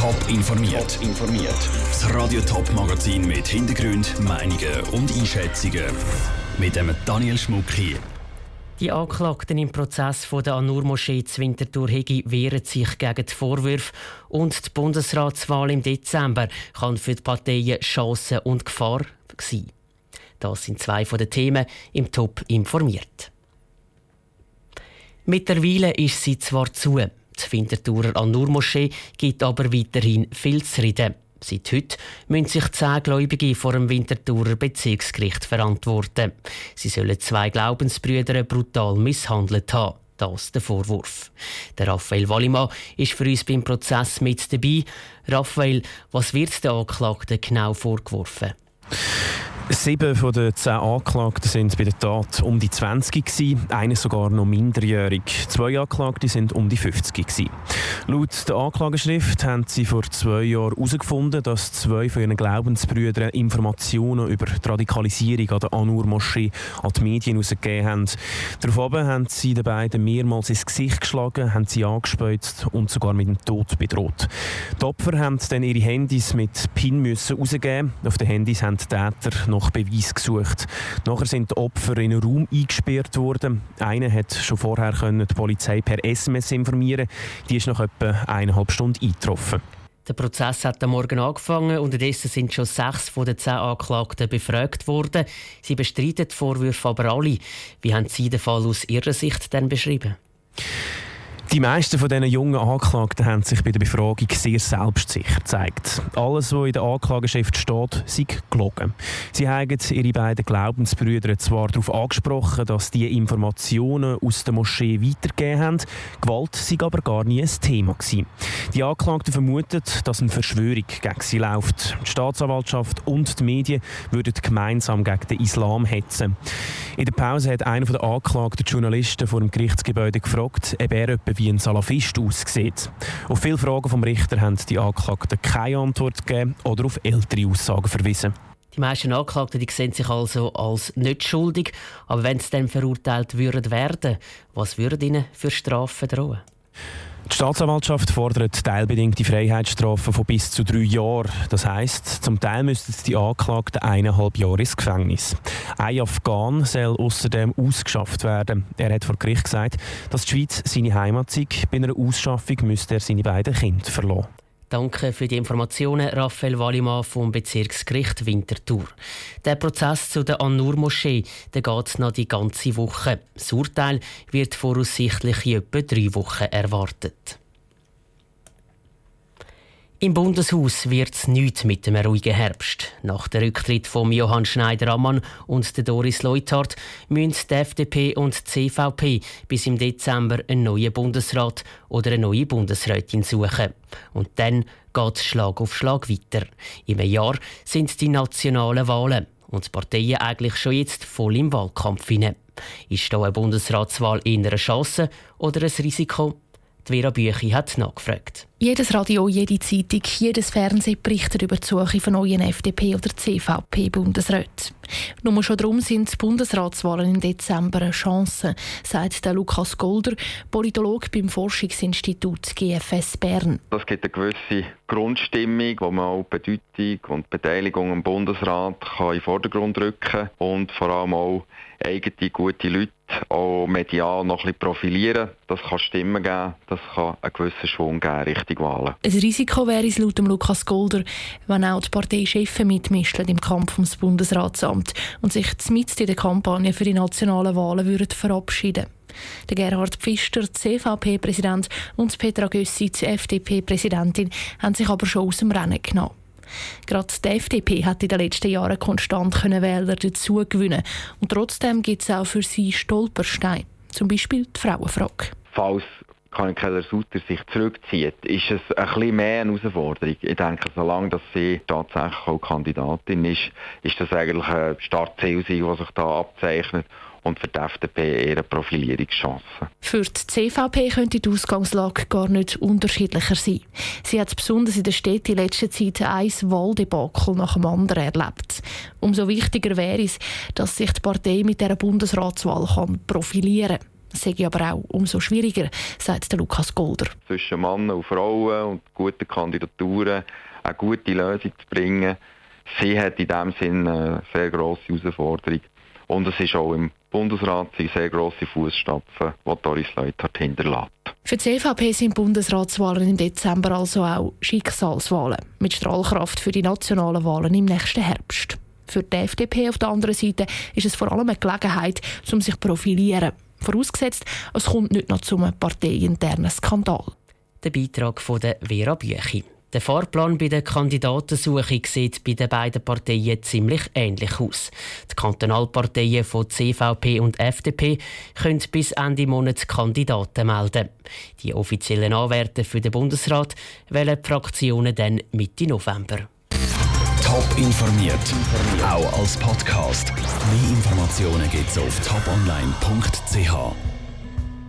Top informiert. informiert. Das Radio Top Magazin mit Hintergrund, Meinungen und Einschätzungen mit dem Daniel Schmuck hier. Die Anklagten im Prozess von der Anur-Moschee Winterthur Hegi wehren sich gegen die Vorwürfe und die Bundesratswahl im Dezember kann für die Parteien Chancen und Gefahr sein. Das sind zwei von den Themen im Top informiert. Mittlerweile ist sie zwar zu. Die Winterthurer An-Nur-Moschee gibt aber weiterhin viel zu reden. Seit heute müssen sich zehn Gläubige vor dem Winterthurer Bezirksgericht verantworten. Sie sollen zwei Glaubensbrüder brutal misshandelt haben. Das ist der Vorwurf. Der Raphael Wallimann ist für uns beim Prozess mit dabei. Raphael, was wird den Anklagten genau vorgeworfen? Sieben von den zehn Anklagten sind bei der Tat um die 20 gewesen, einer sogar noch minderjährig. Zwei Anklagte sind um die 50 gewesen. Laut der Anklageschrift haben sie vor zwei Jahren herausgefunden, dass zwei von ihren Glaubensbrüdern Informationen über die Radikalisierung an der Anur-Moschee an die Medien herausgegeben haben. Daraufhin haben sie den beiden mehrmals ins Gesicht geschlagen, haben sie angespeuzt und sogar mit dem Tod bedroht. Die Opfer haben dann ihre Handys mit PIN müssen herausgeben. Auf den Handys haben die Täter noch nach Beweis gesucht. Nachher sind die Opfer in einen Raum eingesperrt worden. Einer hat schon vorher können die Polizei per SMS informieren. Die ist nach etwa eineinhalb Stunden eingetroffen. Der Prozess hat am Morgen angefangen. Unterdessen sind schon sechs von den zehn Anklagten befragt worden. Sie bestreiten die Vorwürfe aber alle. Wie haben Sie den Fall aus Ihrer Sicht denn beschrieben? Die meisten von diesen jungen Anklagten haben sich bei der Befragung sehr selbstsicher gezeigt. Alles, was in der Anklageschrift steht, sei gelogen. Sie haben ihre beiden Glaubensbrüder zwar darauf angesprochen, dass die Informationen aus der Moschee weitergegeben haben, Gewalt sei aber gar nie ein Thema gewesen. Die Anklagten vermuten, dass eine Verschwörung gegen sie läuft. Die Staatsanwaltschaft und die Medien würden gemeinsam gegen den Islam hetzen. In der Pause hat einer der Anklagten Journalisten vor dem Gerichtsgebäude gefragt, ob er wie ein Salafist aussieht. Auf viele Fragen vom Richter haben die Anklagten keine Antwort gegeben oder auf ältere Aussagen verwiesen. Die meisten Anklagten die sehen sich also als nicht schuldig, aber wenn sie dann verurteilt würden werden, was würde ihnen für Strafen drohen? Die Staatsanwaltschaft fordert teilbedingte Freiheitsstrafen von bis zu drei Jahren. Das heisst, zum Teil müssten die Anklagten eineinhalb Jahre ins Gefängnis. Ein Afghan soll außerdem ausgeschafft werden. Er hat vor Gericht gesagt, dass die Schweiz seine Heimat sei. Bei einer Ausschaffung müsste er seine beiden Kinder verlassen. Danke für die Informationen, Raphael Wallimann vom Bezirksgericht Winterthur. Der Prozess zu der An-Nur-Moschee geht noch die ganze Woche. Das Urteil wird voraussichtlich in etwa drei Wochen erwartet. Im Bundeshaus wird es nichts mit dem ruhigen Herbst. Nach dem Rücktritt von Johann Schneider-Ammann und der Doris Leuthard müssen die FDP und die CVP bis im Dezember einen neuen Bundesrat oder eine neue Bundesrätin suchen. Und dann geht es Schlag auf Schlag weiter. Im Jahr sind die nationalen Wahlen und die Parteien eigentlich schon jetzt voll im Wahlkampf hinein. Ist da eine Bundesratswahl eher eine Chance oder ein Risiko? Vera Büchi hat nachgefragt. Jedes Radio, jede Zeitung, jedes Fernsehen berichtet über die Suche von neuen FDP- oder CVP-Bundesräten. Nur schon darum sind die Bundesratswahlen im Dezember eine Chance, sagt der Lukas Golder, Politologe beim Forschungsinstitut GFS Bern. Das gibt eine gewisse Grundstimmung, wo man auch Bedeutung und Beteiligung am Bundesrat kann in den Vordergrund rücken kann und vor allem auch eigene gute Leute auch medial noch ein profilieren. Das kann Stimmen geben, das kann einen gewissen Schwung geben Richtung Wahlen. Ein Risiko wäre es laut Lukas Golder, wenn auch die Parteichefs mitmischen im Kampf ums Bundesratsamt und sich mitten in der Kampagne für die nationalen Wahlen würden verabschieden der Gerhard Pfister, CVP-Präsident, und Petra Gössi, FDP-Präsidentin, haben sich aber schon aus dem Rennen genommen. Gerade die FDP hat in den letzten Jahren konstant Wähler dazu gewinnen und trotzdem gibt es auch für sie Stolpersteine, zum Beispiel die Frauenfrage. Falls Karin Keller-Sutter sich zurückzieht, ist es ein bisschen mehr eine Herausforderung. Ich denke, solange dass sie tatsächlich auch Kandidatin ist, ist das eigentlich ein Startziel, das sich da abzeichnet und für die FDP eher eine Profilierungschance. Für die CVP könnte die Ausgangslage gar nicht unterschiedlicher sein. Sie hat besonders in der Stadt in letzter Zeit ein Wahldebakel nach dem anderen erlebt. Umso wichtiger wäre es, dass sich die Partei mit der Bundesratswahl kann profilieren kann. Das sei aber auch umso schwieriger, sagt Lukas Golder. Zwischen Männern und Frauen und guten Kandidaturen eine gute Lösung zu bringen, sie hat in diesem Sinne eine sehr grosse Herausforderung. Und es ist auch im Bundesrat sehr grosse Fußstapfen, die Doris Leuthard hinterlässt. Für die CVP sind Bundesratswahlen im Dezember also auch Schicksalswahlen mit Strahlkraft für die nationalen Wahlen im nächsten Herbst. Für die FDP auf der anderen Seite ist es vor allem eine Gelegenheit, um sich zu profilieren. Vorausgesetzt, es kommt nicht noch zum parteiinternen Skandal. Der Beitrag von Vera Büchi. Der Fahrplan bei der Kandidatensuche sieht bei den beiden Parteien ziemlich ähnlich aus. Die Kantonalparteien von CVP und FDP können bis Ende Monat Kandidaten melden. Die offiziellen Anwärter für den Bundesrat wählen die Fraktionen dann Mitte November. Top informiert, auch als Podcast. Mehr Informationen gibt es auf toponline.ch.